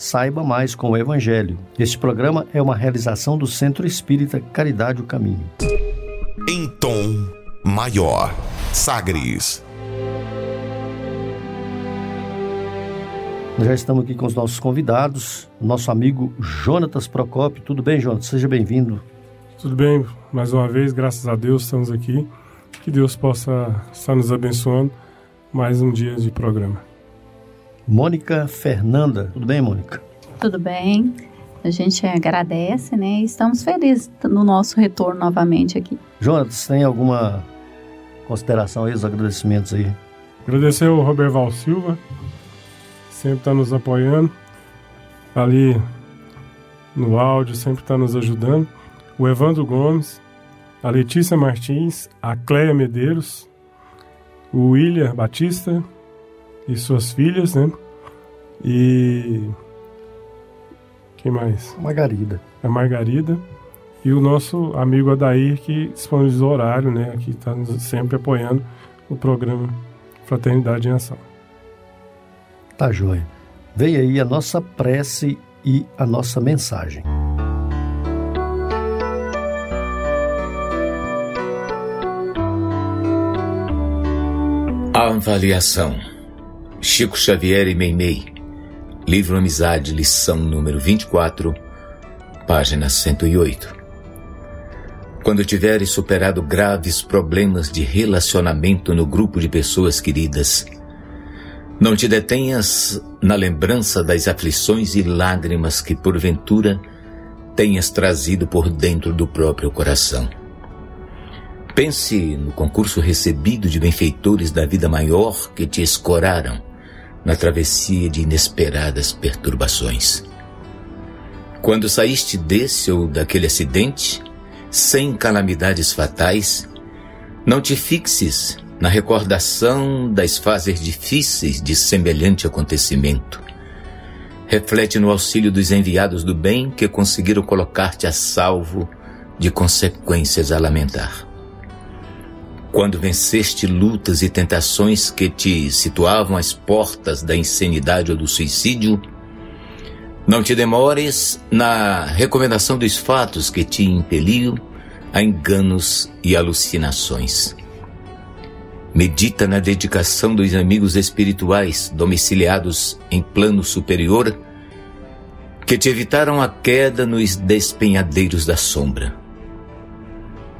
saiba mais com o Evangelho. Este programa é uma realização do Centro Espírita Caridade o Caminho. Em tom maior, Sagres. Nós já estamos aqui com os nossos convidados, nosso amigo Jonatas Procópio. Tudo bem, Jonatas? Seja bem-vindo. Tudo bem, mais uma vez, graças a Deus estamos aqui. Que Deus possa estar nos abençoando mais um dia de programa. Mônica Fernanda. Tudo bem, Mônica? Tudo bem. A gente agradece, né? E estamos felizes no nosso retorno novamente aqui. Jonatas, tem alguma consideração aí, os agradecimentos aí? Agradecer ao Roberval Silva, sempre está nos apoiando, ali no áudio, sempre está nos ajudando. O Evandro Gomes, a Letícia Martins, a Cleia Medeiros, o William Batista e suas filhas, né? E. Quem mais? Margarida. A Margarida. E o nosso amigo Adair, que disponibilizou o horário, né? Que está sempre apoiando o programa Fraternidade em Ação. Tá joia. Vem aí a nossa prece e a nossa mensagem. Avaliação. Chico Xavier e Meimei. Livro Amizade, lição número 24, página 108. Quando tiveres superado graves problemas de relacionamento no grupo de pessoas queridas, não te detenhas na lembrança das aflições e lágrimas que, porventura, tenhas trazido por dentro do próprio coração. Pense no concurso recebido de benfeitores da vida maior que te escoraram na travessia de inesperadas perturbações. Quando saíste desse ou daquele acidente, sem calamidades fatais, não te fixes na recordação das fases difíceis de semelhante acontecimento. Reflete no auxílio dos enviados do bem que conseguiram colocar-te a salvo de consequências a lamentar. Quando venceste lutas e tentações que te situavam às portas da insanidade ou do suicídio, não te demores na recomendação dos fatos que te impeliam a enganos e alucinações. Medita na dedicação dos amigos espirituais domiciliados em plano superior que te evitaram a queda nos despenhadeiros da sombra.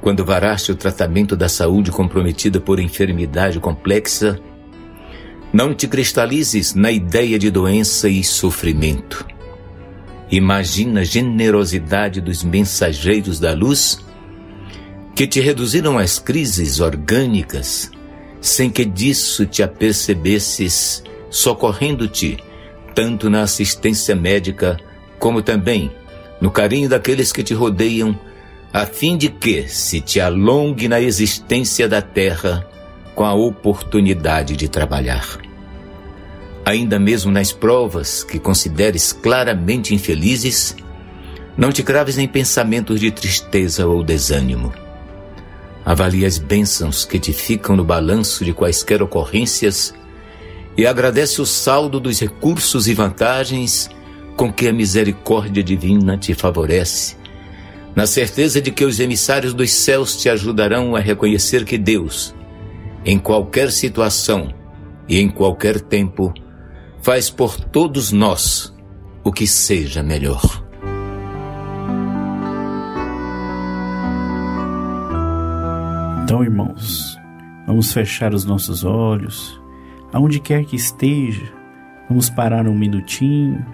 Quando varaste o tratamento da saúde comprometida por enfermidade complexa, não te cristalizes na ideia de doença e sofrimento. Imagina a generosidade dos mensageiros da luz que te reduziram às crises orgânicas sem que disso te apercebesses, socorrendo-te tanto na assistência médica como também no carinho daqueles que te rodeiam, a fim de que se te alongue na existência da terra com a oportunidade de trabalhar. Ainda mesmo nas provas que consideres claramente infelizes, não te craves em pensamentos de tristeza ou desânimo Avalie as bênçãos que te ficam no balanço de quaisquer ocorrências e agradece o saldo dos recursos e vantagens com que a misericórdia divina te favorece, na certeza de que os emissários dos céus te ajudarão a reconhecer que Deus, em qualquer situação e em qualquer tempo, faz por todos nós o que seja melhor. Então, irmãos, vamos fechar os nossos olhos, aonde quer que esteja, vamos parar um minutinho,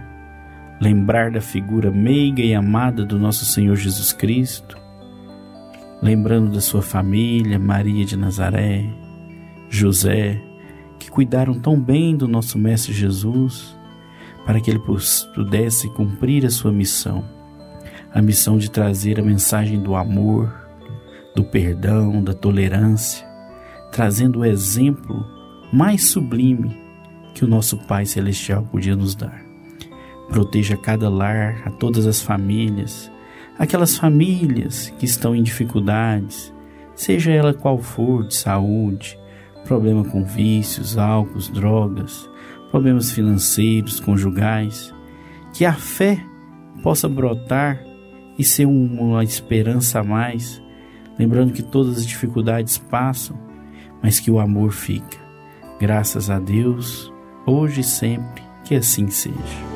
lembrar da figura meiga e amada do nosso Senhor Jesus Cristo, lembrando da sua família, Maria de Nazaré, José, que cuidaram tão bem do nosso Mestre Jesus, para que ele pudesse cumprir a sua missão, a missão de trazer a mensagem do amor, do perdão, da tolerância, trazendo o exemplo mais sublime que o nosso Pai Celestial podia nos dar. Proteja cada lar, a todas as famílias, aquelas famílias que estão em dificuldades, seja ela qual for, de saúde, problema com vícios, álcool, drogas, problemas financeiros, conjugais, que a fé possa brotar e ser uma esperança a mais, lembrando que todas as dificuldades passam, mas que o amor fica. Graças a Deus, hoje e sempre, que assim seja.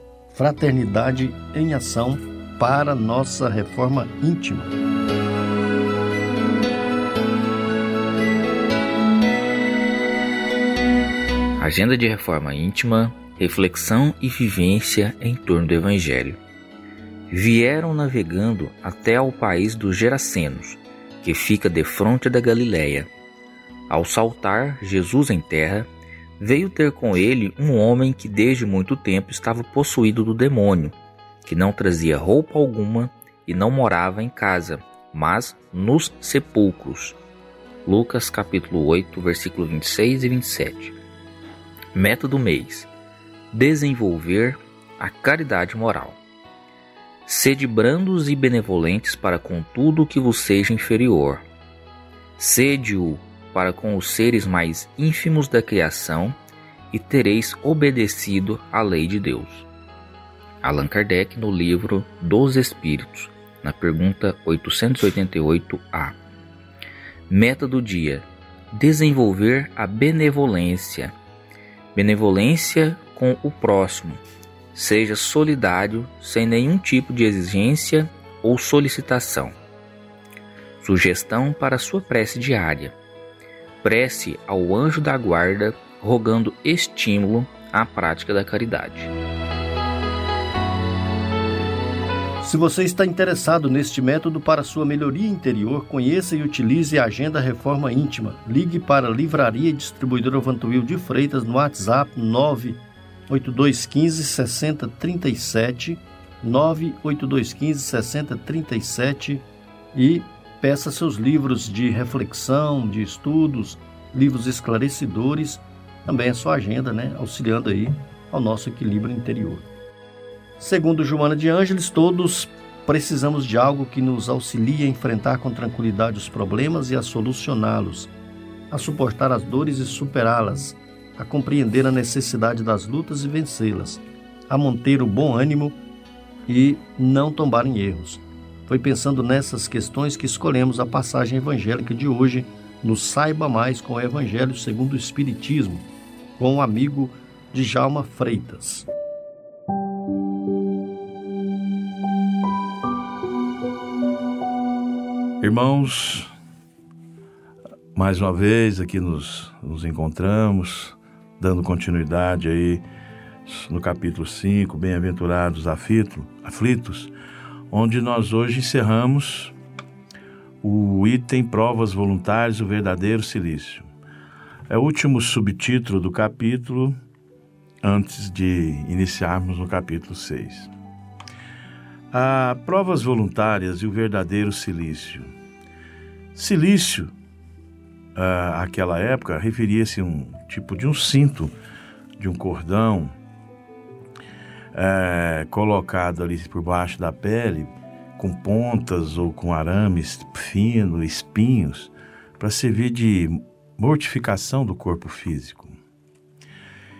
Fraternidade em Ação para nossa reforma íntima. Agenda de reforma íntima, reflexão e vivência em torno do Evangelho. Vieram navegando até ao país dos Gerasenos, que fica defronte da Galiléia. Ao saltar Jesus em terra, veio ter com ele um homem que desde muito tempo estava possuído do demônio, que não trazia roupa alguma e não morava em casa, mas nos sepulcros. Lucas capítulo 8, versículo 26 e 27. Método mês: desenvolver a caridade moral. Sede brandos e benevolentes para com tudo que vos seja inferior. Sede-o para com os seres mais ínfimos da criação e tereis obedecido à lei de Deus. Allan Kardec no livro Dos Espíritos, na pergunta 888A. Meta do dia: desenvolver a benevolência benevolência com o próximo, seja solidário sem nenhum tipo de exigência ou solicitação. Sugestão para sua prece diária: prece ao anjo da guarda, rogando estímulo à prática da caridade. Se você está interessado neste método para sua melhoria interior, conheça e utilize a Agenda Reforma Íntima. Ligue para a Livraria e Distribuidora Vantuil de Freitas no WhatsApp 98215 6037 98215 6037 e peça seus livros de reflexão, de estudos, livros esclarecedores, também a sua agenda, né, auxiliando aí ao nosso equilíbrio interior. Segundo Joana de Ângeles, todos precisamos de algo que nos auxilie a enfrentar com tranquilidade os problemas e a solucioná-los, a suportar as dores e superá-las, a compreender a necessidade das lutas e vencê-las, a manter o bom ânimo e não tombar em erros. Foi pensando nessas questões que escolhemos a passagem evangélica de hoje no Saiba Mais com o Evangelho segundo o Espiritismo, com o amigo Djalma Freitas. Irmãos, mais uma vez aqui nos, nos encontramos, dando continuidade aí no capítulo 5, Bem-aventurados aflitos, onde nós hoje encerramos o item Provas Voluntárias, o verdadeiro silício. É o último subtítulo do capítulo, antes de iniciarmos no capítulo 6. A provas voluntárias e o verdadeiro silício. Silício, àquela época, referia-se a um tipo de um cinto, de um cordão, é, colocado ali por baixo da pele, com pontas ou com arames fino, espinhos, para servir de mortificação do corpo físico.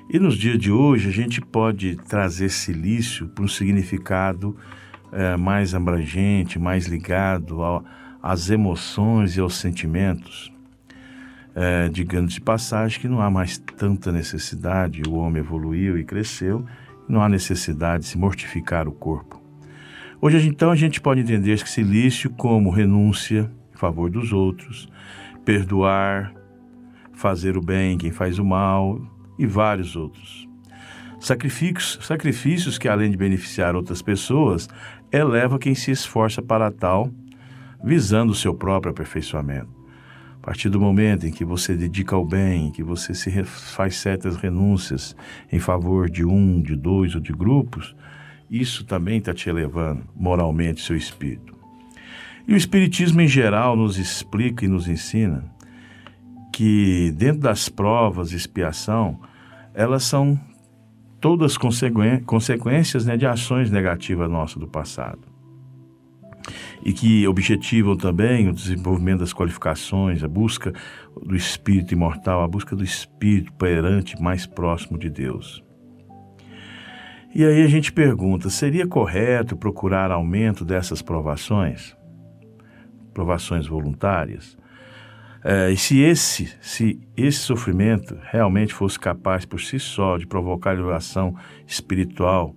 E nos dias de hoje a gente pode trazer silício para um significado é, mais abrangente, mais ligado ao, às emoções e aos sentimentos. É, digamos de passagem que não há mais tanta necessidade, o homem evoluiu e cresceu, não há necessidade de se mortificar o corpo. Hoje, então, a gente pode entender esse silício como renúncia em favor dos outros, perdoar, fazer o bem quem faz o mal, e vários outros. Sacrifícios, sacrifícios que, além de beneficiar outras pessoas, eleva quem se esforça para tal, visando o seu próprio aperfeiçoamento. A partir do momento em que você dedica ao bem, que você se faz certas renúncias em favor de um, de dois ou de grupos, isso também está te elevando moralmente seu espírito. E o Espiritismo em geral nos explica e nos ensina que dentro das provas de expiação, elas são todas consequências né, de ações negativas nossas do passado. E que objetivam também o desenvolvimento das qualificações, a busca do espírito imortal, a busca do espírito perante mais próximo de Deus. E aí a gente pergunta: seria correto procurar aumento dessas provações? Provações voluntárias? É, e se esse, se esse sofrimento realmente fosse capaz por si só de provocar elevação espiritual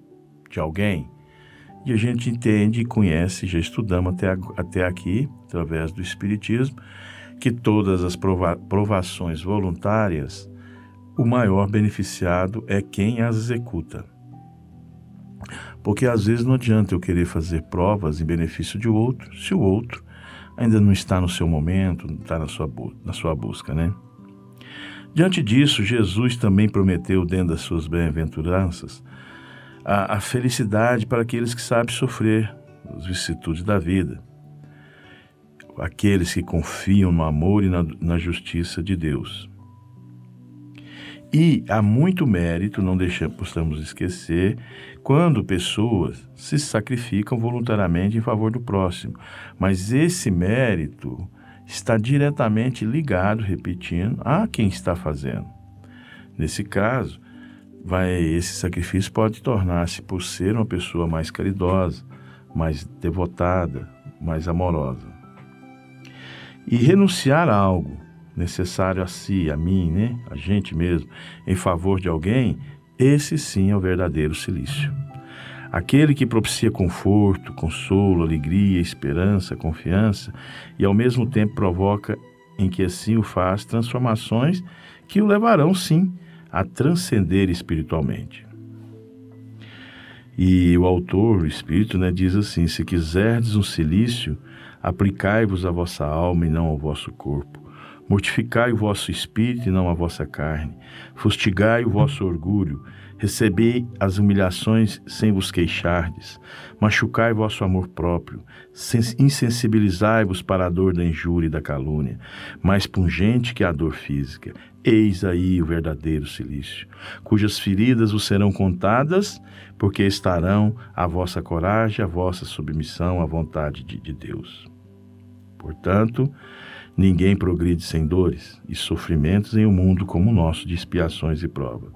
de alguém, e a gente entende e conhece, já estudamos até, até aqui, através do Espiritismo, que todas as prova, provações voluntárias, o maior beneficiado é quem as executa. Porque às vezes não adianta eu querer fazer provas em benefício de outro, se o outro ainda não está no seu momento, não está na sua, na sua busca, né? Diante disso, Jesus também prometeu, dentro das suas bem-aventuranças, a, a, felicidade para aqueles que sabem sofrer as vicissitudes da vida, aqueles que confiam no amor e na, na justiça de Deus. E há muito mérito, não deixamos, possamos esquecer, quando pessoas se sacrificam voluntariamente em favor do próximo. Mas esse mérito está diretamente ligado, repetindo, a quem está fazendo. Nesse caso, vai esse sacrifício pode tornar-se por ser uma pessoa mais caridosa, mais devotada, mais amorosa. E renunciar a algo necessário a si, a mim, né? a gente mesmo, em favor de alguém, esse sim é o verdadeiro silício. Aquele que propicia conforto, consolo, alegria, esperança, confiança e ao mesmo tempo provoca em que assim o faz transformações que o levarão sim a transcender espiritualmente. E o autor, o Espírito, né, diz assim: Se quiserdes um silício, aplicai-vos à vossa alma e não ao vosso corpo Mortificai o vosso espírito e não a vossa carne. Fustigai o vosso orgulho. Recebei as humilhações sem vos queixardes. Machucai vosso amor próprio. Insensibilizai-vos para a dor da injúria e da calúnia, mais pungente que a dor física. Eis aí o verdadeiro silício, cujas feridas vos serão contadas, porque estarão a vossa coragem, a vossa submissão à vontade de, de Deus. Portanto, Ninguém progride sem dores e sofrimentos em um mundo como o nosso de expiações e prova.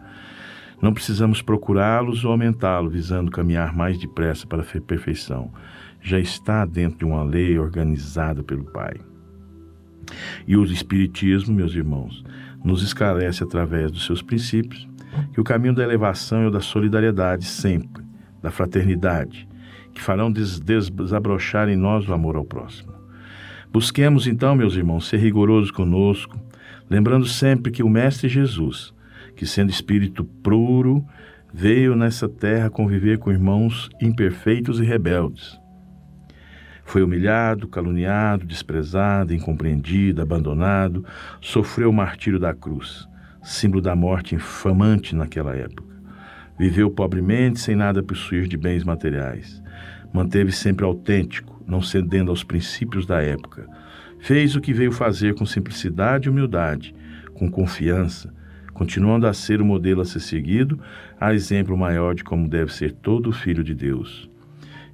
Não precisamos procurá-los ou aumentá-los, visando caminhar mais depressa para a perfeição. Já está dentro de uma lei organizada pelo Pai. E o Espiritismo, meus irmãos, nos esclarece através dos seus princípios que o caminho da elevação é o da solidariedade sempre, da fraternidade, que farão des desabrochar em nós o amor ao próximo. Busquemos então, meus irmãos, ser rigorosos conosco, lembrando sempre que o Mestre Jesus, que sendo espírito puro, veio nessa terra conviver com irmãos imperfeitos e rebeldes. Foi humilhado, caluniado, desprezado, incompreendido, abandonado, sofreu o martírio da cruz, símbolo da morte infamante naquela época. Viveu pobremente, sem nada possuir de bens materiais. Manteve sempre autêntico, não cedendo aos princípios da época. Fez o que veio fazer com simplicidade e humildade, com confiança, continuando a ser o modelo a ser seguido, a exemplo maior de como deve ser todo filho de Deus.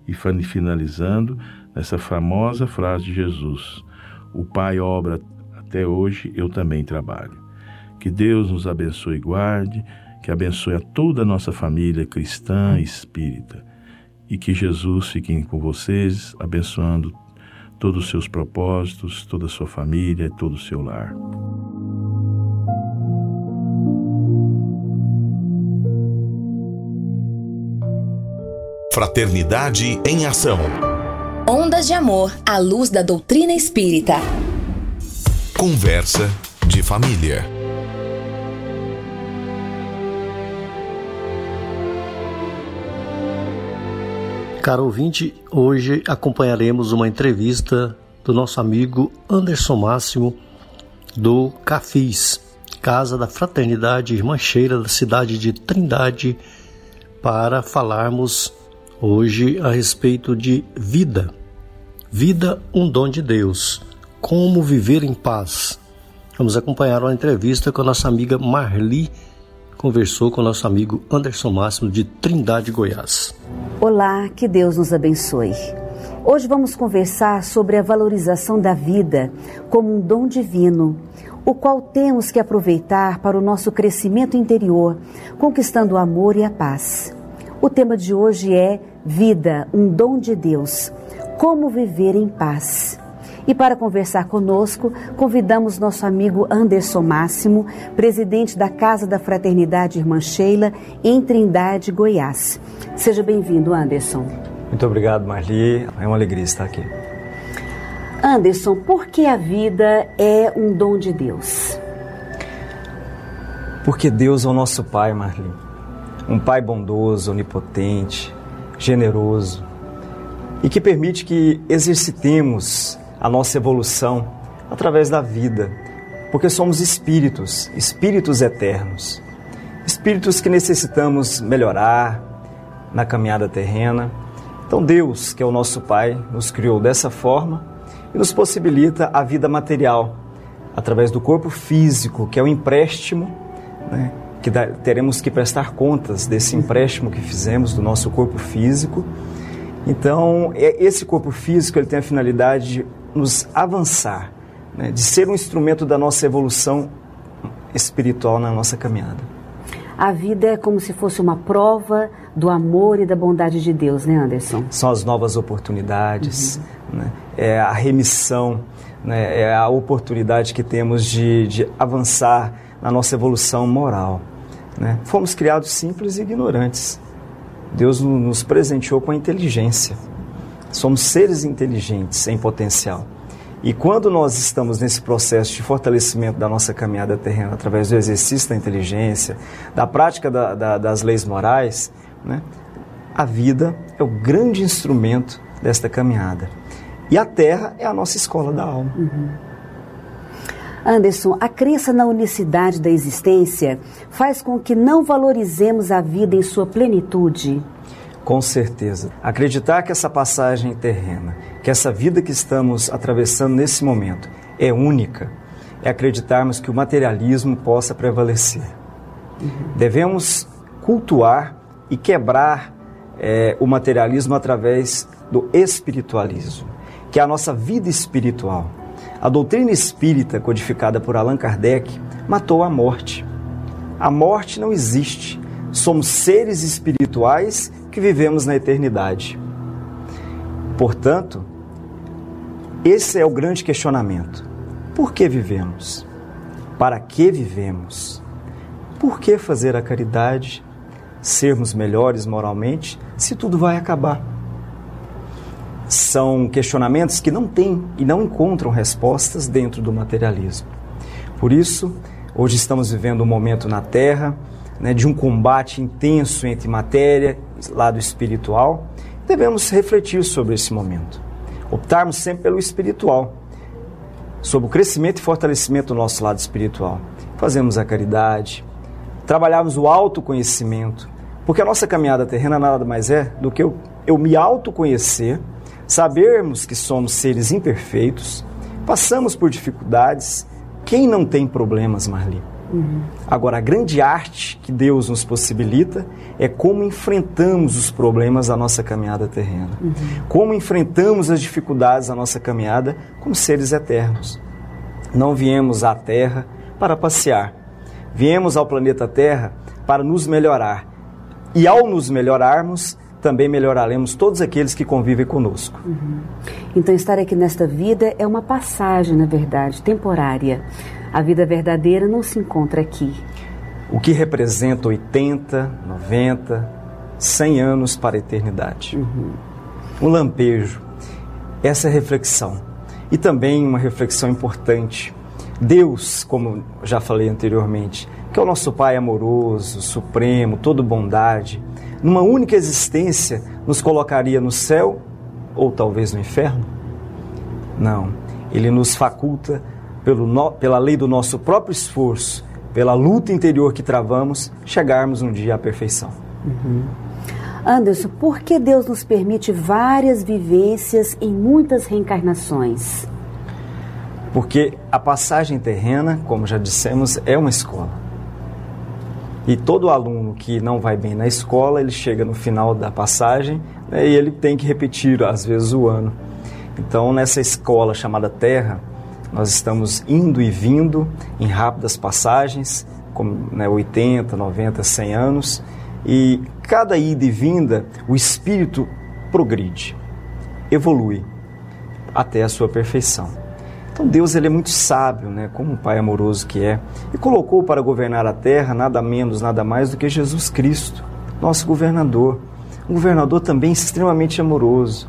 E finalizando, nessa famosa frase de Jesus: O Pai obra até hoje, eu também trabalho. Que Deus nos abençoe e guarde, que abençoe a toda a nossa família cristã e espírita. E que Jesus fique com vocês, abençoando todos os seus propósitos, toda a sua família, todo o seu lar. Fraternidade em Ação. Ondas de Amor à luz da doutrina espírita. Conversa de família. Caro ouvinte, hoje acompanharemos uma entrevista do nosso amigo Anderson Máximo do Cafis, Casa da Fraternidade Irmãcheira da cidade de Trindade, para falarmos hoje a respeito de vida. Vida, um dom de Deus. Como viver em paz. Vamos acompanhar uma entrevista com a nossa amiga Marli, conversou com o nosso amigo Anderson Máximo de Trindade, Goiás. Olá, que Deus nos abençoe. Hoje vamos conversar sobre a valorização da vida como um dom divino, o qual temos que aproveitar para o nosso crescimento interior, conquistando o amor e a paz. O tema de hoje é Vida, um dom de Deus. Como viver em paz. E para conversar conosco, convidamos nosso amigo Anderson Máximo, presidente da Casa da Fraternidade Irmã Sheila, em Trindade, Goiás. Seja bem-vindo, Anderson. Muito obrigado, Marli. É uma alegria estar aqui. Anderson, por que a vida é um dom de Deus? Porque Deus é o nosso Pai, Marli. Um Pai bondoso, onipotente, generoso e que permite que exercitemos a nossa evolução através da vida, porque somos espíritos, espíritos eternos, espíritos que necessitamos melhorar na caminhada terrena. Então, Deus, que é o nosso Pai, nos criou dessa forma e nos possibilita a vida material através do corpo físico, que é o empréstimo, né, que teremos que prestar contas desse empréstimo que fizemos do nosso corpo físico. Então, é, esse corpo físico ele tem a finalidade de nos avançar, né, de ser um instrumento da nossa evolução espiritual na nossa caminhada. A vida é como se fosse uma prova do amor e da bondade de Deus, né, Anderson? São as novas oportunidades, uhum. né? é a remissão, né? é a oportunidade que temos de, de avançar na nossa evolução moral. Né? Fomos criados simples e ignorantes. Deus nos presenteou com a inteligência. Somos seres inteligentes em potencial. E quando nós estamos nesse processo de fortalecimento da nossa caminhada terrena através do exercício da inteligência, da prática da, da, das leis morais, né, a vida é o grande instrumento desta caminhada. E a terra é a nossa escola da alma. Uhum. Anderson, a crença na unicidade da existência faz com que não valorizemos a vida em sua plenitude. Com certeza. Acreditar que essa passagem terrena, que essa vida que estamos atravessando nesse momento é única, é acreditarmos que o materialismo possa prevalecer. Uhum. Devemos cultuar e quebrar é, o materialismo através do espiritualismo, que é a nossa vida espiritual. A doutrina espírita, codificada por Allan Kardec, matou a morte. A morte não existe. Somos seres espirituais que vivemos na eternidade. Portanto, esse é o grande questionamento. Por que vivemos? Para que vivemos? Por que fazer a caridade? Sermos melhores moralmente se tudo vai acabar? São questionamentos que não têm e não encontram respostas dentro do materialismo. Por isso, hoje estamos vivendo um momento na Terra né, de um combate intenso entre matéria lado espiritual, devemos refletir sobre esse momento. Optarmos sempre pelo espiritual, sobre o crescimento e fortalecimento do nosso lado espiritual. Fazemos a caridade, trabalharmos o autoconhecimento, porque a nossa caminhada terrena nada mais é do que eu, eu me autoconhecer, sabermos que somos seres imperfeitos, passamos por dificuldades. Quem não tem problemas, Marli? Uhum. Agora, a grande arte que Deus nos possibilita é como enfrentamos os problemas da nossa caminhada terrena. Uhum. Como enfrentamos as dificuldades da nossa caminhada como seres eternos. Não viemos à Terra para passear. Viemos ao planeta Terra para nos melhorar. E ao nos melhorarmos, também melhoraremos todos aqueles que convivem conosco. Uhum. Então, estar aqui nesta vida é uma passagem, na verdade, temporária. A vida verdadeira não se encontra aqui. O que representa 80, 90, 100 anos para a eternidade. Uhum. Um lampejo. Essa é a reflexão. E também uma reflexão importante. Deus, como já falei anteriormente, que é o nosso Pai amoroso, supremo, todo bondade, numa única existência, nos colocaria no céu ou talvez no inferno? Não. Ele nos faculta, pelo no, pela lei do nosso próprio esforço, pela luta interior que travamos, chegarmos um dia à perfeição. Uhum. Anderson, por que Deus nos permite várias vivências em muitas reencarnações? Porque a passagem terrena, como já dissemos, é uma escola. E todo aluno que não vai bem na escola, ele chega no final da passagem né, e ele tem que repetir, às vezes, o ano. Então, nessa escola chamada Terra, nós estamos indo e vindo em rápidas passagens, como né, 80, 90, 100 anos, e cada ida e vinda, o espírito progride, evolui até a sua perfeição. Então Deus ele é muito sábio, né, como um pai amoroso que é, e colocou para governar a terra nada menos, nada mais do que Jesus Cristo, nosso governador. Um governador também extremamente amoroso,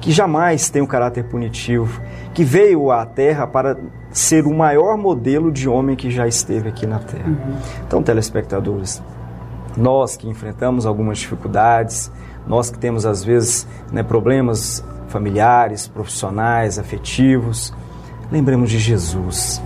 que jamais tem um caráter punitivo, que veio à terra para ser o maior modelo de homem que já esteve aqui na terra. Uhum. Então, telespectadores, nós que enfrentamos algumas dificuldades, nós que temos às vezes né, problemas familiares, profissionais, afetivos, lembremos de Jesus.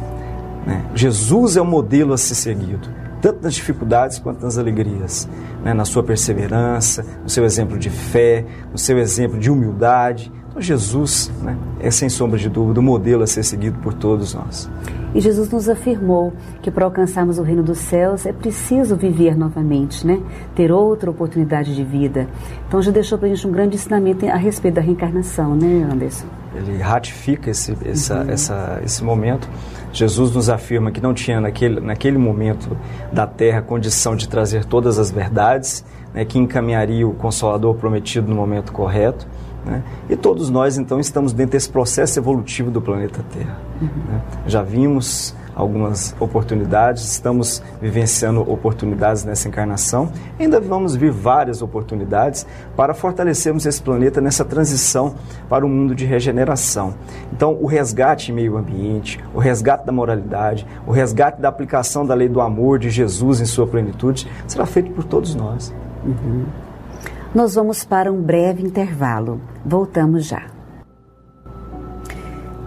Né? Jesus é o modelo a ser seguido, tanto nas dificuldades quanto nas alegrias, né? na sua perseverança, no seu exemplo de fé, no seu exemplo de humildade. Então, Jesus né? é, sem sombra de dúvida, o modelo a ser seguido por todos nós. E Jesus nos afirmou que para alcançarmos o reino dos céus é preciso viver novamente, né? ter outra oportunidade de vida. Então já deixou para a gente um grande ensinamento a respeito da reencarnação, né, Anderson? Ele ratifica esse, essa, uhum. essa, esse momento. Jesus nos afirma que não tinha naquele, naquele momento da terra condição de trazer todas as verdades, né, que encaminharia o Consolador prometido no momento correto. Né? E todos nós, então, estamos dentro desse processo evolutivo do planeta Terra. Uhum. Né? Já vimos algumas oportunidades, estamos vivenciando oportunidades nessa encarnação, ainda vamos vir várias oportunidades para fortalecermos esse planeta nessa transição para o um mundo de regeneração. Então, o resgate meio ambiente, o resgate da moralidade, o resgate da aplicação da lei do amor de Jesus em sua plenitude será feito por todos nós. Uhum. Nós vamos para um breve intervalo. Voltamos já.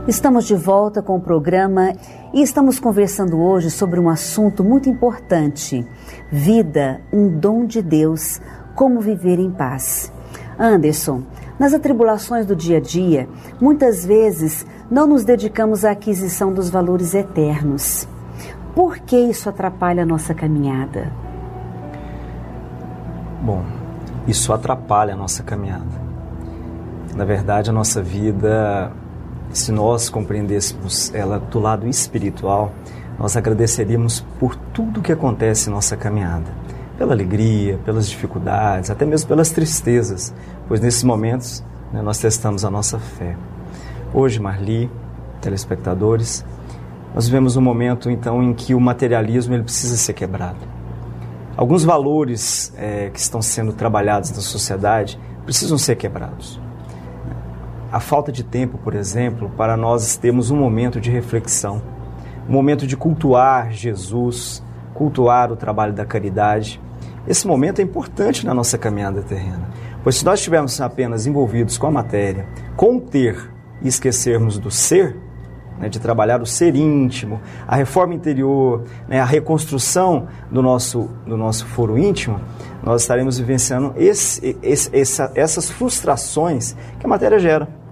Estamos de volta com o programa e estamos conversando hoje sobre um assunto muito importante: vida, um dom de Deus, como viver em paz. Anderson, nas atribulações do dia a dia, muitas vezes não nos dedicamos à aquisição dos valores eternos. Por que isso atrapalha a nossa caminhada? Bom, isso atrapalha a nossa caminhada. Na verdade, a nossa vida se nós compreendêssemos ela do lado espiritual, nós agradeceríamos por tudo que acontece em nossa caminhada, pela alegria, pelas dificuldades, até mesmo pelas tristezas, pois nesses momentos né, nós testamos a nossa fé. Hoje, Marli, telespectadores, nós vivemos um momento então em que o materialismo ele precisa ser quebrado. Alguns valores é, que estão sendo trabalhados na sociedade precisam ser quebrados a falta de tempo, por exemplo, para nós termos um momento de reflexão, um momento de cultuar Jesus, cultuar o trabalho da caridade. Esse momento é importante na nossa caminhada terrena, pois se nós estivermos apenas envolvidos com a matéria, com o ter e esquecermos do ser, né, de trabalhar o ser íntimo, a reforma interior, né, a reconstrução do nosso, do nosso foro íntimo, nós estaremos vivenciando esse, esse, essa, essas frustrações que a matéria gera.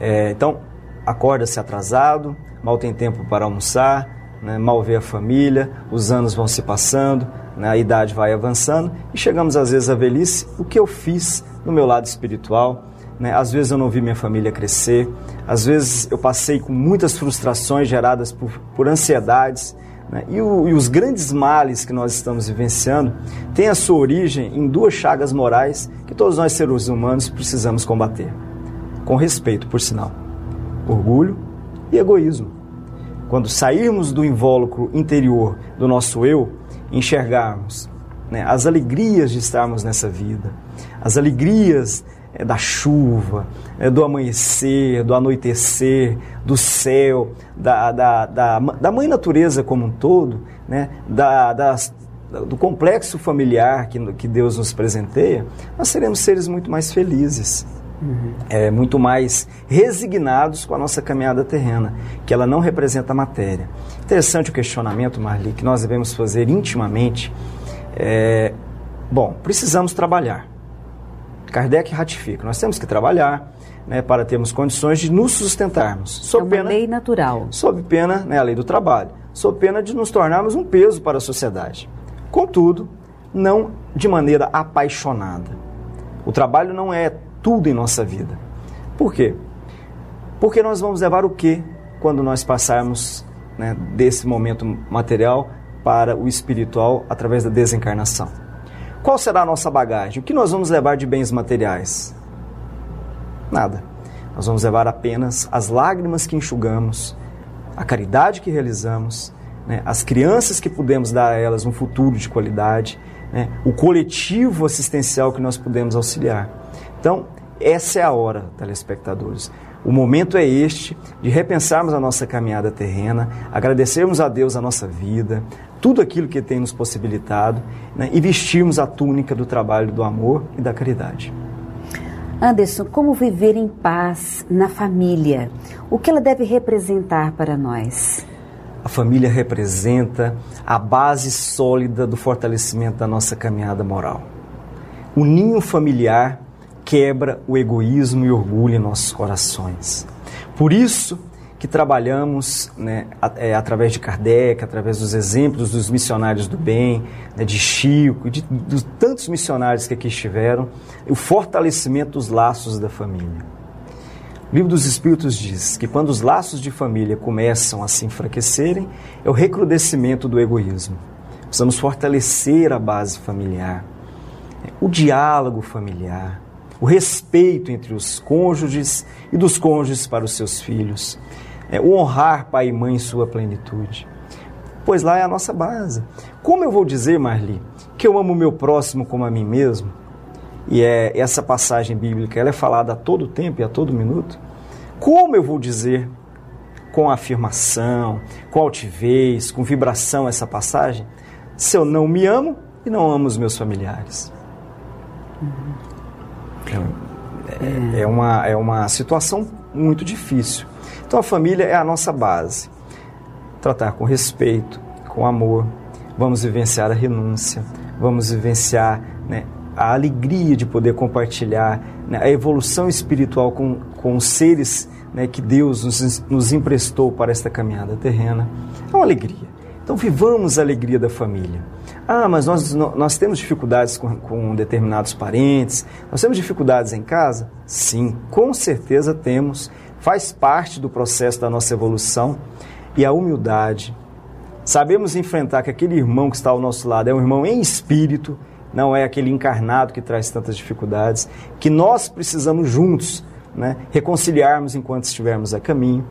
É, então, acorda-se atrasado, mal tem tempo para almoçar, né, mal vê a família, os anos vão se passando, né, a idade vai avançando e chegamos às vezes à velhice. O que eu fiz no meu lado espiritual? Né? Às vezes eu não vi minha família crescer, às vezes eu passei com muitas frustrações geradas por, por ansiedades. Né? E, o, e os grandes males que nós estamos vivenciando têm a sua origem em duas chagas morais que todos nós seres humanos precisamos combater. Com respeito, por sinal: orgulho e egoísmo. Quando sairmos do invólucro interior do nosso eu, enxergarmos né, as alegrias de estarmos nessa vida, as alegrias é, da chuva, é, do amanhecer, do anoitecer, do céu, da, da, da, da mãe natureza como um todo, né, da, das, do complexo familiar que, que Deus nos presenteia, nós seremos seres muito mais felizes. Uhum. É, muito mais resignados com a nossa caminhada terrena, que ela não representa a matéria. Interessante o questionamento, Marli, que nós devemos fazer intimamente. É, bom, precisamos trabalhar. Kardec ratifica, nós temos que trabalhar né, para termos condições de nos sustentarmos. Sob é uma pena, lei natural. Sob pena, né, a lei do trabalho, sob pena de nos tornarmos um peso para a sociedade. Contudo, não de maneira apaixonada. O trabalho não é tudo em nossa vida. Por quê? Porque nós vamos levar o que quando nós passarmos né, desse momento material para o espiritual através da desencarnação? Qual será a nossa bagagem? O que nós vamos levar de bens materiais? Nada. Nós vamos levar apenas as lágrimas que enxugamos, a caridade que realizamos, né, as crianças que pudemos dar a elas um futuro de qualidade, né, o coletivo assistencial que nós pudemos auxiliar. Então, essa é a hora, telespectadores. O momento é este de repensarmos a nossa caminhada terrena, agradecermos a Deus a nossa vida, tudo aquilo que tem nos possibilitado né, e vestirmos a túnica do trabalho do amor e da caridade. Anderson, como viver em paz na família? O que ela deve representar para nós? A família representa a base sólida do fortalecimento da nossa caminhada moral. O ninho familiar quebra o egoísmo e orgulho em nossos corações. Por isso que trabalhamos né, é, através de Kardec, através dos exemplos dos missionários do bem, né, de Chico, de, de tantos missionários que aqui estiveram, o fortalecimento dos laços da família. O livro dos Espíritos diz que quando os laços de família começam a se enfraquecerem, é o recrudescimento do egoísmo. Precisamos fortalecer a base familiar, o diálogo familiar, o respeito entre os cônjuges e dos cônjuges para os seus filhos, é, o honrar pai e mãe em sua plenitude. Pois lá é a nossa base. Como eu vou dizer, Marli, que eu amo o meu próximo como a mim mesmo? E é essa passagem bíblica, ela é falada a todo tempo e a todo minuto. Como eu vou dizer com afirmação, com altivez, com vibração essa passagem, se eu não me amo e não amo os meus familiares? Uhum. É, é, uma, é uma situação muito difícil. Então a família é a nossa base. Tratar com respeito, com amor. Vamos vivenciar a renúncia, vamos vivenciar né, a alegria de poder compartilhar né, a evolução espiritual com, com os seres né, que Deus nos, nos emprestou para esta caminhada terrena. É uma alegria. Então vivamos a alegria da família. Ah, mas nós, nós temos dificuldades com, com determinados parentes, nós temos dificuldades em casa? Sim, com certeza temos. Faz parte do processo da nossa evolução. E a humildade. Sabemos enfrentar que aquele irmão que está ao nosso lado é um irmão em espírito, não é aquele encarnado que traz tantas dificuldades, que nós precisamos juntos né, reconciliarmos enquanto estivermos a caminho.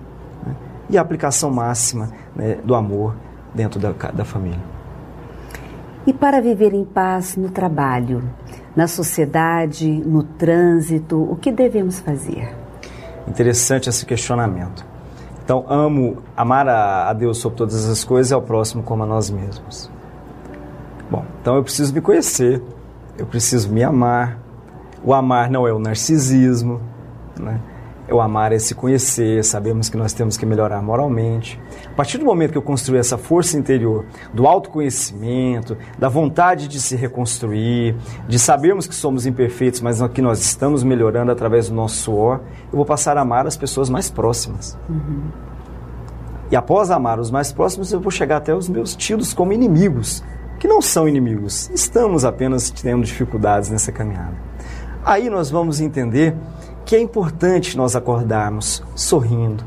Né, e a aplicação máxima né, do amor dentro da, da família. E para viver em paz no trabalho, na sociedade, no trânsito, o que devemos fazer? Interessante esse questionamento. Então, amo amar a, Deus sobre todas as coisas e ao próximo como a nós mesmos. Bom, então eu preciso me conhecer, eu preciso me amar. O amar não é o narcisismo, né? É o amar é se conhecer, sabemos que nós temos que melhorar moralmente. A partir do momento que eu construir essa força interior do autoconhecimento, da vontade de se reconstruir, de sabermos que somos imperfeitos, mas que nós estamos melhorando através do nosso suor, eu vou passar a amar as pessoas mais próximas. Uhum. E após amar os mais próximos, eu vou chegar até os meus tidos como inimigos, que não são inimigos, estamos apenas tendo dificuldades nessa caminhada. Aí nós vamos entender que é importante nós acordarmos sorrindo,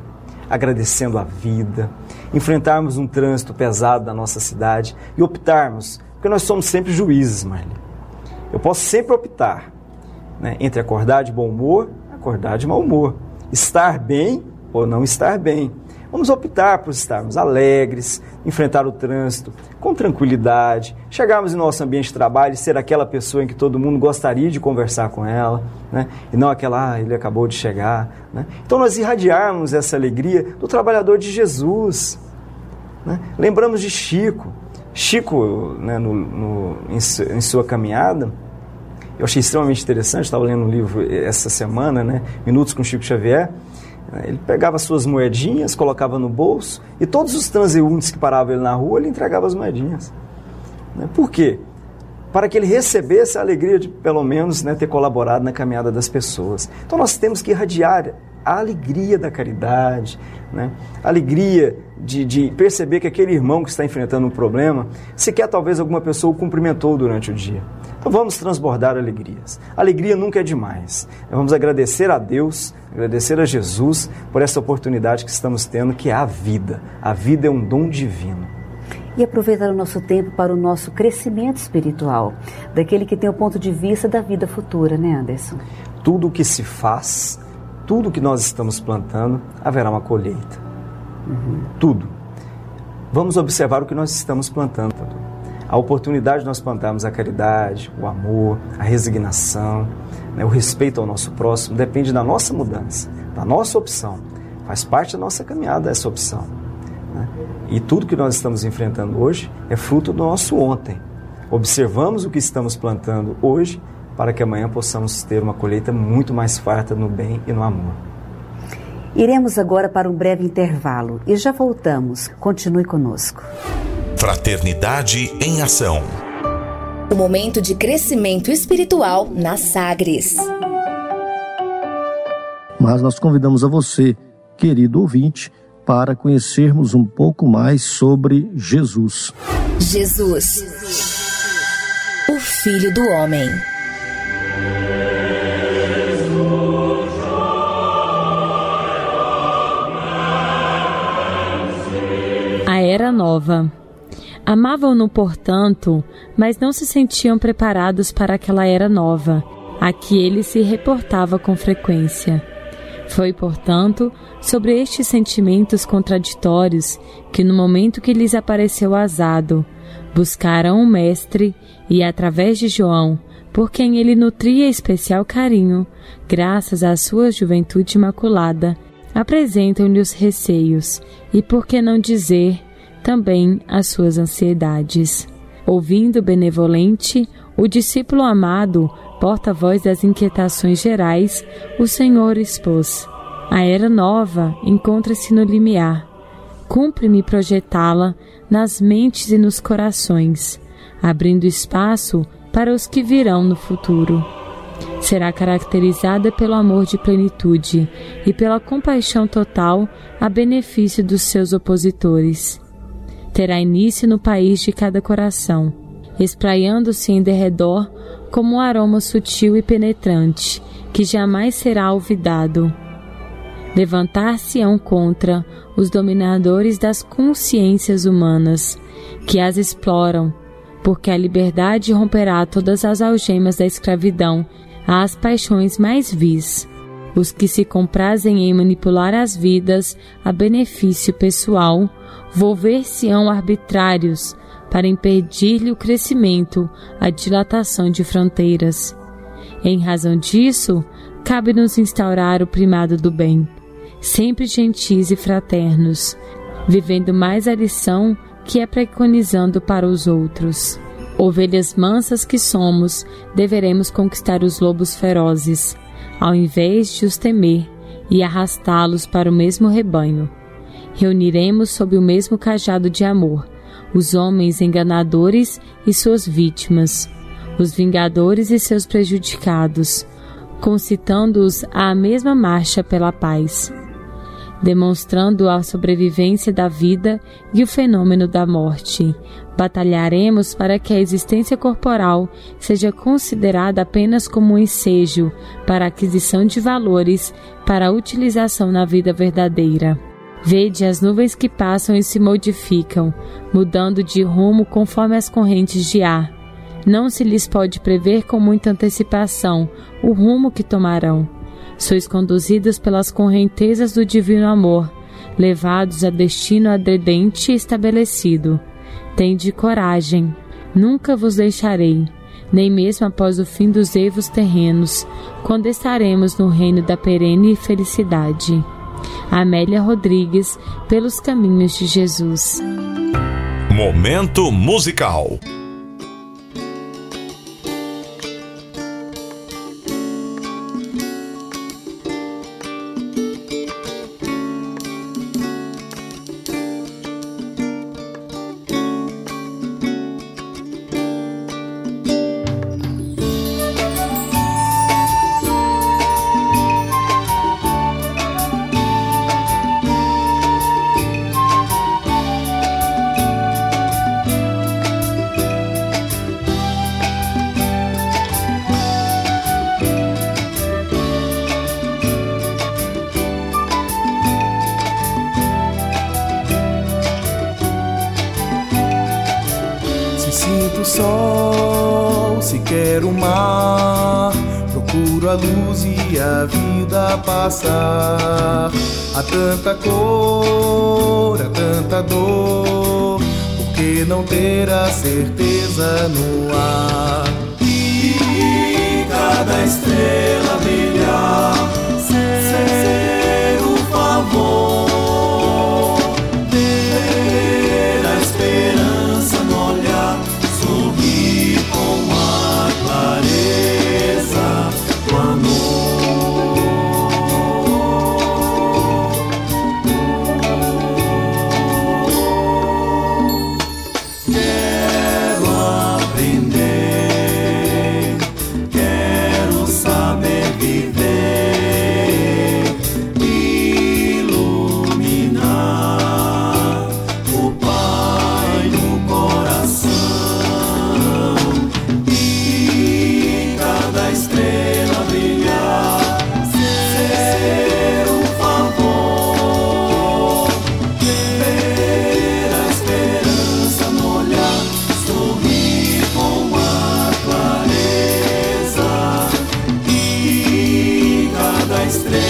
agradecendo a vida, enfrentarmos um trânsito pesado da nossa cidade e optarmos, porque nós somos sempre juízes, Marli. Eu posso sempre optar né, entre acordar de bom humor acordar de mau humor, estar bem ou não estar bem. Vamos optar por estarmos alegres, enfrentar o trânsito com tranquilidade, chegarmos em nosso ambiente de trabalho e ser aquela pessoa em que todo mundo gostaria de conversar com ela, né? e não aquela, ah, ele acabou de chegar. Né? Então, nós irradiarmos essa alegria do trabalhador de Jesus. Né? Lembramos de Chico. Chico, né, no, no, em, em sua caminhada, eu achei extremamente interessante, estava lendo um livro essa semana, né, Minutos com Chico Xavier, ele pegava suas moedinhas, colocava no bolso e todos os transeuntes que paravam ele na rua, ele entregava as moedinhas. Né? Por quê? Para que ele recebesse a alegria de, pelo menos, né, ter colaborado na caminhada das pessoas. Então nós temos que irradiar a alegria da caridade, né? a alegria de, de, perceber que aquele irmão que está enfrentando um problema, sequer talvez alguma pessoa o cumprimentou durante o dia. Então vamos transbordar alegrias. Alegria nunca é demais. Vamos agradecer a Deus, agradecer a Jesus por essa oportunidade que estamos tendo, que é a vida. A vida é um dom divino. E aproveitar o nosso tempo para o nosso crescimento espiritual, daquele que tem o ponto de vista da vida futura, né, Anderson? Tudo o que se faz, tudo o que nós estamos plantando, haverá uma colheita. Uhum. Tudo. Vamos observar o que nós estamos plantando a oportunidade de nós plantarmos a caridade, o amor, a resignação, né, o respeito ao nosso próximo, depende da nossa mudança, da nossa opção. Faz parte da nossa caminhada essa opção. Né? E tudo que nós estamos enfrentando hoje é fruto do nosso ontem. Observamos o que estamos plantando hoje para que amanhã possamos ter uma colheita muito mais farta no bem e no amor. Iremos agora para um breve intervalo e já voltamos. Continue conosco. Fraternidade em Ação. O momento de crescimento espiritual na Sagres. Mas nós convidamos a você, querido ouvinte, para conhecermos um pouco mais sobre Jesus. Jesus, o Filho do Homem. A Era Nova Amavam-no, portanto, mas não se sentiam preparados para aquela era nova, a que ele se reportava com frequência. Foi, portanto, sobre estes sentimentos contraditórios que, no momento que lhes apareceu azado, buscaram o Mestre e, através de João, por quem ele nutria especial carinho, graças à sua juventude imaculada, apresentam-lhe os receios e, por que não dizer, também as suas ansiedades. Ouvindo benevolente, o discípulo amado, porta-voz das inquietações gerais, o Senhor expôs. A era nova encontra-se no limiar. Cumpre-me projetá-la nas mentes e nos corações, abrindo espaço para os que virão no futuro. Será caracterizada pelo amor de plenitude e pela compaixão total a benefício dos seus opositores terá início no país de cada coração, espraiando-se em derredor como um aroma sutil e penetrante, que jamais será olvidado. Levantar-se-ão contra os dominadores das consciências humanas, que as exploram, porque a liberdade romperá todas as algemas da escravidão às paixões mais vis, os que se comprazem em manipular as vidas a benefício pessoal, volver-se-ão arbitrários para impedir-lhe o crescimento, a dilatação de fronteiras. Em razão disso, cabe-nos instaurar o primado do bem, sempre gentis e fraternos, vivendo mais a lição que é preconizando para os outros. Ovelhas mansas que somos, deveremos conquistar os lobos ferozes, ao invés de os temer e arrastá-los para o mesmo rebanho reuniremos sob o mesmo cajado de amor os homens enganadores e suas vítimas, os vingadores e seus prejudicados, concitando-os à mesma marcha pela paz. Demonstrando a sobrevivência da vida e o fenômeno da morte. Batalharemos para que a existência corporal seja considerada apenas como um ensejo para a aquisição de valores para a utilização na vida verdadeira. Vede as nuvens que passam e se modificam, mudando de rumo conforme as correntes de ar. Não se lhes pode prever com muita antecipação o rumo que tomarão. Sois conduzidos pelas correntezas do divino amor, levados a destino adedente estabelecido. Tende coragem, nunca vos deixarei, nem mesmo após o fim dos eivos terrenos, quando estaremos no reino da perene felicidade. Amélia Rodrigues, pelos caminhos de Jesus. Momento musical. Passar. Há tanta cor, há tanta dor, por que não ter a certeza no ar? E cada estrela brilhar, Sagres.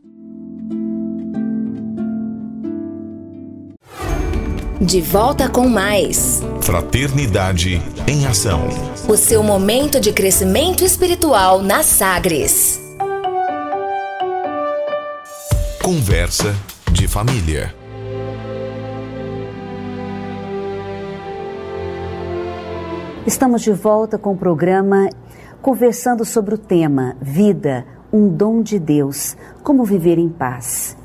De volta com mais. Fraternidade em Ação. O seu momento de crescimento espiritual na Sagres. Conversa de família. Estamos de volta com o programa conversando sobre o tema Vida, um dom de Deus, como viver em paz.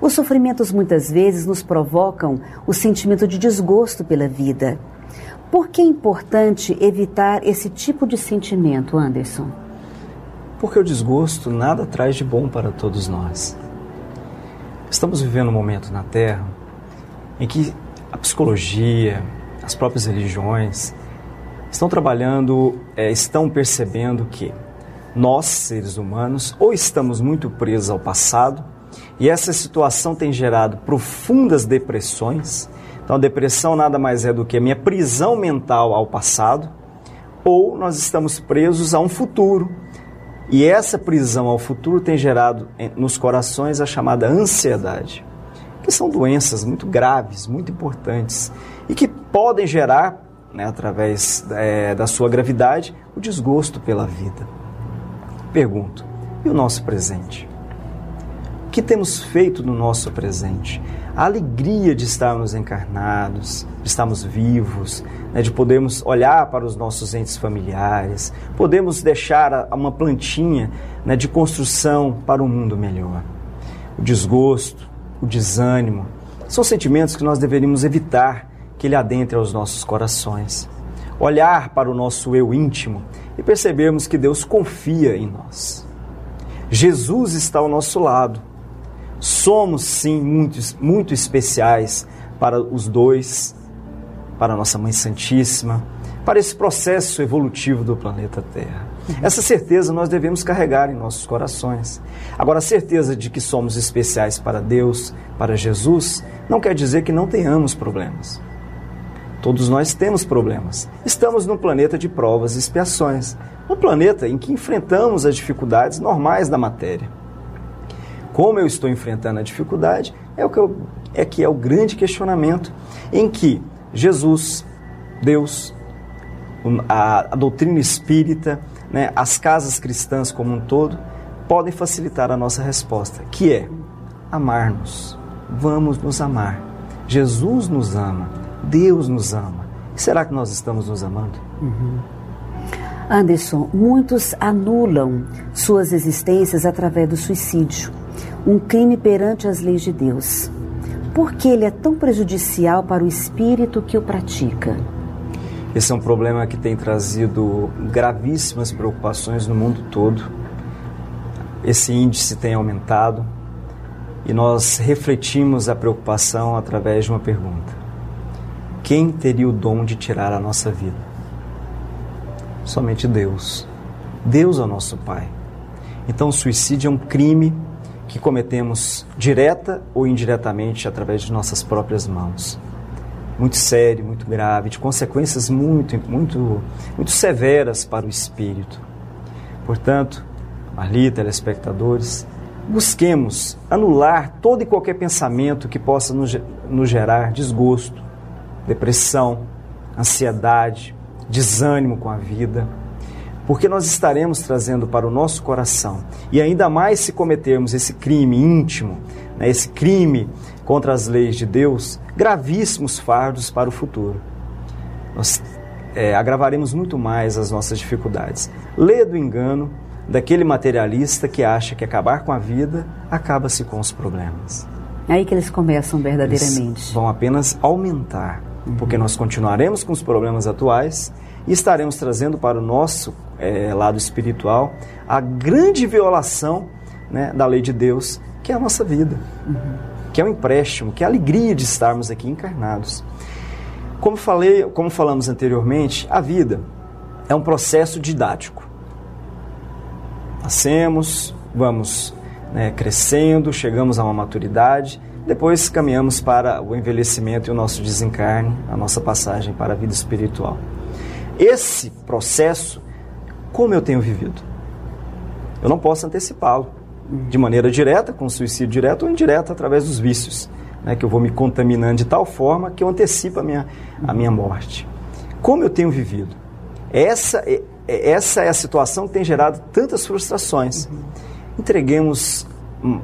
Os sofrimentos muitas vezes nos provocam o sentimento de desgosto pela vida. Por que é importante evitar esse tipo de sentimento, Anderson? Porque o desgosto nada traz de bom para todos nós. Estamos vivendo um momento na Terra em que a psicologia, as próprias religiões estão trabalhando, é, estão percebendo que nós, seres humanos, ou estamos muito presos ao passado, e essa situação tem gerado profundas depressões. Então, depressão nada mais é do que a minha prisão mental ao passado, ou nós estamos presos a um futuro e essa prisão ao futuro tem gerado nos corações a chamada ansiedade, que são doenças muito graves, muito importantes e que podem gerar, né, através é, da sua gravidade, o desgosto pela vida. Pergunto: e o nosso presente? Que temos feito no nosso presente? A alegria de estarmos encarnados, de estarmos vivos, né, de podermos olhar para os nossos entes familiares, podemos deixar uma plantinha né, de construção para um mundo melhor. O desgosto, o desânimo, são sentimentos que nós deveríamos evitar que ele adentre aos nossos corações. Olhar para o nosso eu íntimo e percebermos que Deus confia em nós. Jesus está ao nosso lado. Somos sim muito, muito especiais para os dois, para nossa Mãe Santíssima, para esse processo evolutivo do planeta Terra. Essa certeza nós devemos carregar em nossos corações. Agora, a certeza de que somos especiais para Deus, para Jesus, não quer dizer que não tenhamos problemas. Todos nós temos problemas. Estamos num planeta de provas e expiações, um planeta em que enfrentamos as dificuldades normais da matéria. Como eu estou enfrentando a dificuldade é o que, eu, é, que é o grande questionamento em que Jesus, Deus, a, a doutrina espírita, né, as casas cristãs como um todo, podem facilitar a nossa resposta, que é amar-nos. Vamos nos amar. Jesus nos ama, Deus nos ama. Será que nós estamos nos amando? Uhum. Anderson, muitos anulam suas existências através do suicídio, um crime perante as leis de Deus. Por que ele é tão prejudicial para o espírito que o pratica? Esse é um problema que tem trazido gravíssimas preocupações no mundo todo. Esse índice tem aumentado e nós refletimos a preocupação através de uma pergunta: Quem teria o dom de tirar a nossa vida? Somente Deus. Deus é o nosso Pai. Então, o suicídio é um crime que cometemos direta ou indiretamente através de nossas próprias mãos. Muito sério, muito grave, de consequências muito, muito, muito severas para o espírito. Portanto, ali, telespectadores, busquemos anular todo e qualquer pensamento que possa nos, nos gerar desgosto, depressão, ansiedade, desânimo com a vida porque nós estaremos trazendo para o nosso coração, e ainda mais se cometermos esse crime íntimo, né, esse crime contra as leis de Deus, gravíssimos fardos para o futuro. Nós é, agravaremos muito mais as nossas dificuldades. Lê do engano daquele materialista que acha que acabar com a vida acaba-se com os problemas. É aí que eles começam verdadeiramente. Eles vão apenas aumentar, uhum. porque nós continuaremos com os problemas atuais e estaremos trazendo para o nosso é, lado espiritual a grande violação né, da lei de Deus, que é a nossa vida, uhum. que é um empréstimo, que é a alegria de estarmos aqui encarnados. Como falei, como falamos anteriormente, a vida é um processo didático. Nascemos, vamos né, crescendo, chegamos a uma maturidade, depois caminhamos para o envelhecimento e o nosso desencarne, a nossa passagem para a vida espiritual. Esse processo, como eu tenho vivido? Eu não posso antecipá-lo de maneira direta, com suicídio direto ou indireta, através dos vícios, né, que eu vou me contaminando de tal forma que eu antecipo a minha, a minha morte. Como eu tenho vivido? Essa é, é essa é a situação que tem gerado tantas frustrações. Entreguemos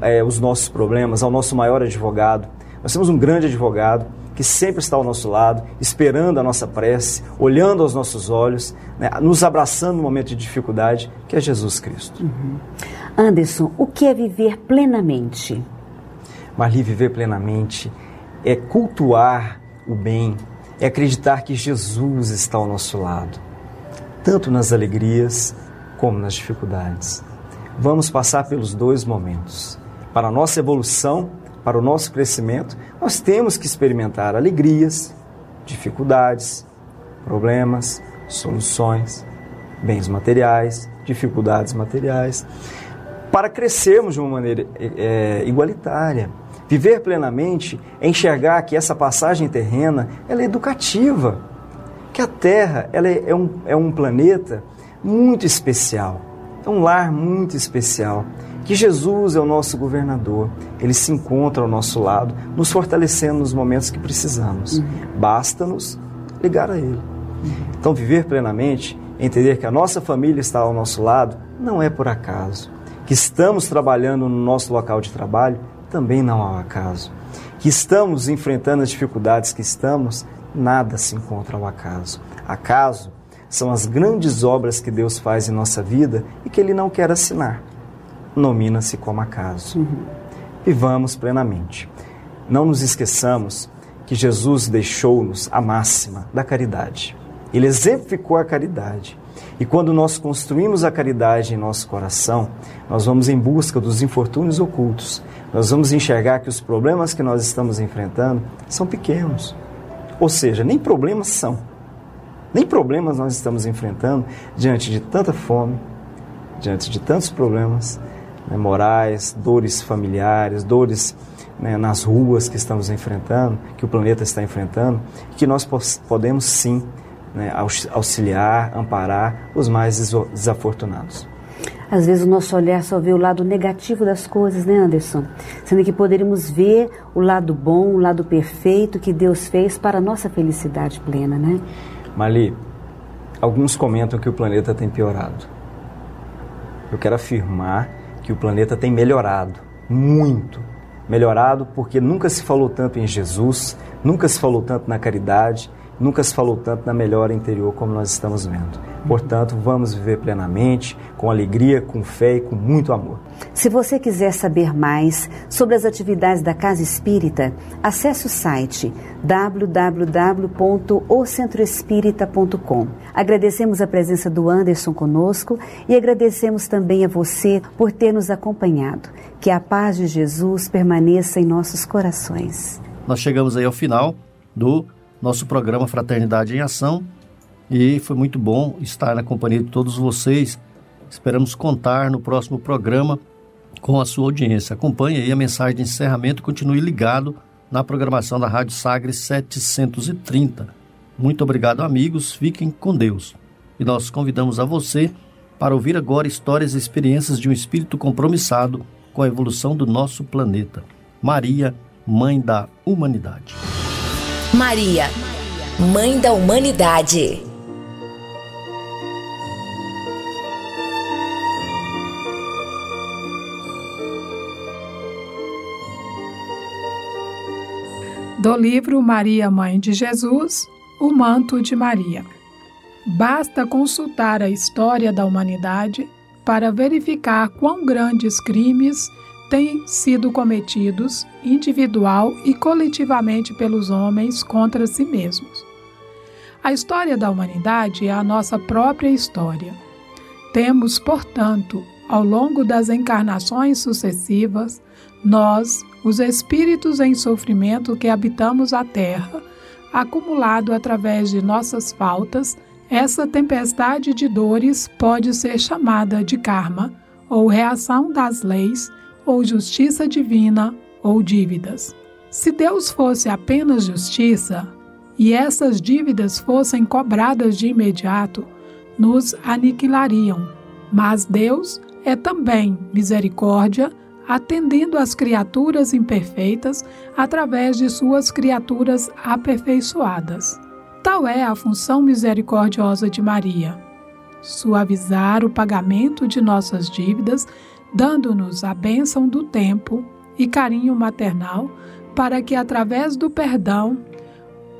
é, os nossos problemas ao nosso maior advogado. Nós temos um grande advogado que sempre está ao nosso lado, esperando a nossa prece, olhando aos nossos olhos, né, nos abraçando no momento de dificuldade, que é Jesus Cristo. Uhum. Anderson, o que é viver plenamente? Marli, viver plenamente é cultuar o bem, é acreditar que Jesus está ao nosso lado, tanto nas alegrias como nas dificuldades. Vamos passar pelos dois momentos. Para a nossa evolução, para o nosso crescimento, nós temos que experimentar alegrias, dificuldades, problemas, soluções, bens materiais, dificuldades materiais, para crescermos de uma maneira é, igualitária. Viver plenamente é enxergar que essa passagem terrena ela é educativa, que a Terra ela é, é um, é um planeta muito especial, é um lar muito especial que Jesus é o nosso governador, ele se encontra ao nosso lado, nos fortalecendo nos momentos que precisamos. Uhum. Basta-nos ligar a Ele. Uhum. Então, viver plenamente, entender que a nossa família está ao nosso lado, não é por acaso. Que estamos trabalhando no nosso local de trabalho, também não é um acaso. Que estamos enfrentando as dificuldades que estamos, nada se encontra ao acaso. Acaso são as grandes obras que Deus faz em nossa vida e que Ele não quer assinar nomina-se como acaso. Uhum. Vivamos plenamente. Não nos esqueçamos que Jesus deixou-nos a máxima da caridade. Ele exemplificou a caridade. E quando nós construímos a caridade em nosso coração, nós vamos em busca dos infortúnios ocultos. Nós vamos enxergar que os problemas que nós estamos enfrentando são pequenos. Ou seja, nem problemas são. Nem problemas nós estamos enfrentando diante de tanta fome, diante de tantos problemas, né, morais, dores familiares, dores né, nas ruas que estamos enfrentando, que o planeta está enfrentando, que nós podemos sim né, auxiliar, amparar os mais desafortunados. Às vezes o nosso olhar só vê o lado negativo das coisas, né, Anderson? Sendo que poderíamos ver o lado bom, o lado perfeito que Deus fez para a nossa felicidade plena, né? Mali, alguns comentam que o planeta tem piorado. Eu quero afirmar que o planeta tem melhorado muito. Melhorado porque nunca se falou tanto em Jesus, nunca se falou tanto na caridade, nunca se falou tanto na melhora interior como nós estamos vendo. Portanto, vamos viver plenamente, com alegria, com fé e com muito amor. Se você quiser saber mais sobre as atividades da Casa Espírita, acesse o site www.ocentroespírita.com. Agradecemos a presença do Anderson conosco e agradecemos também a você por ter nos acompanhado. Que a paz de Jesus permaneça em nossos corações. Nós chegamos aí ao final do nosso programa Fraternidade em Ação e foi muito bom estar na companhia de todos vocês. Esperamos contar no próximo programa com a sua audiência. Acompanhe aí a mensagem de encerramento e continue ligado na programação da Rádio Sagre 730. Muito obrigado, amigos. Fiquem com Deus. E nós convidamos a você para ouvir agora histórias e experiências de um espírito compromissado com a evolução do nosso planeta. Maria, Mãe da Humanidade. Maria, Mãe da Humanidade. Do livro Maria, Mãe de Jesus, O Manto de Maria. Basta consultar a história da humanidade para verificar quão grandes crimes têm sido cometidos individual e coletivamente pelos homens contra si mesmos. A história da humanidade é a nossa própria história. Temos, portanto, ao longo das encarnações sucessivas, Nós, os espíritos em sofrimento que habitamos a terra, acumulado através de nossas faltas, essa tempestade de dores pode ser chamada de karma, ou reação das leis, ou justiça divina, ou dívidas. Se Deus fosse apenas justiça, e essas dívidas fossem cobradas de imediato, nos aniquilariam. Mas Deus é também misericórdia, atendendo às criaturas imperfeitas através de suas criaturas aperfeiçoadas. Tal é a função misericordiosa de Maria: suavizar o pagamento de nossas dívidas, dando-nos a bênção do tempo e carinho maternal, para que, através do perdão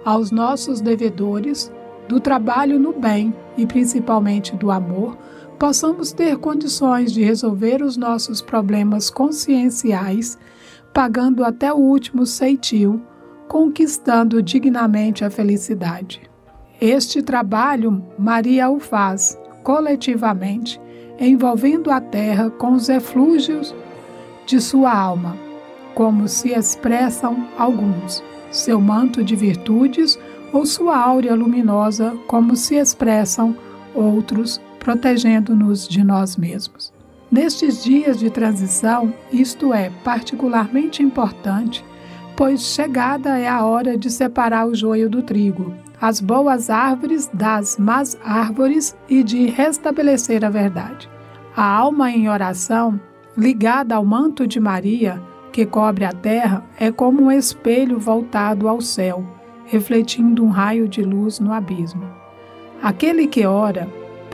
aos nossos devedores, do trabalho no bem e principalmente do amor, possamos ter condições de resolver os nossos problemas conscienciais, pagando até o último ceitil, conquistando dignamente a felicidade. Este trabalho Maria o faz coletivamente, envolvendo a terra com os eflúgios de sua alma, como se expressam alguns, seu manto de virtudes ou sua áurea luminosa, como se expressam outros protegendo-nos de nós mesmos. Nestes dias de transição, isto é particularmente importante, pois chegada é a hora de separar o joio do trigo, as boas árvores das más árvores e de restabelecer a verdade. A alma em oração, ligada ao manto de Maria, que cobre a terra, é como um espelho voltado ao céu, refletindo um raio de luz no abismo. Aquele que ora,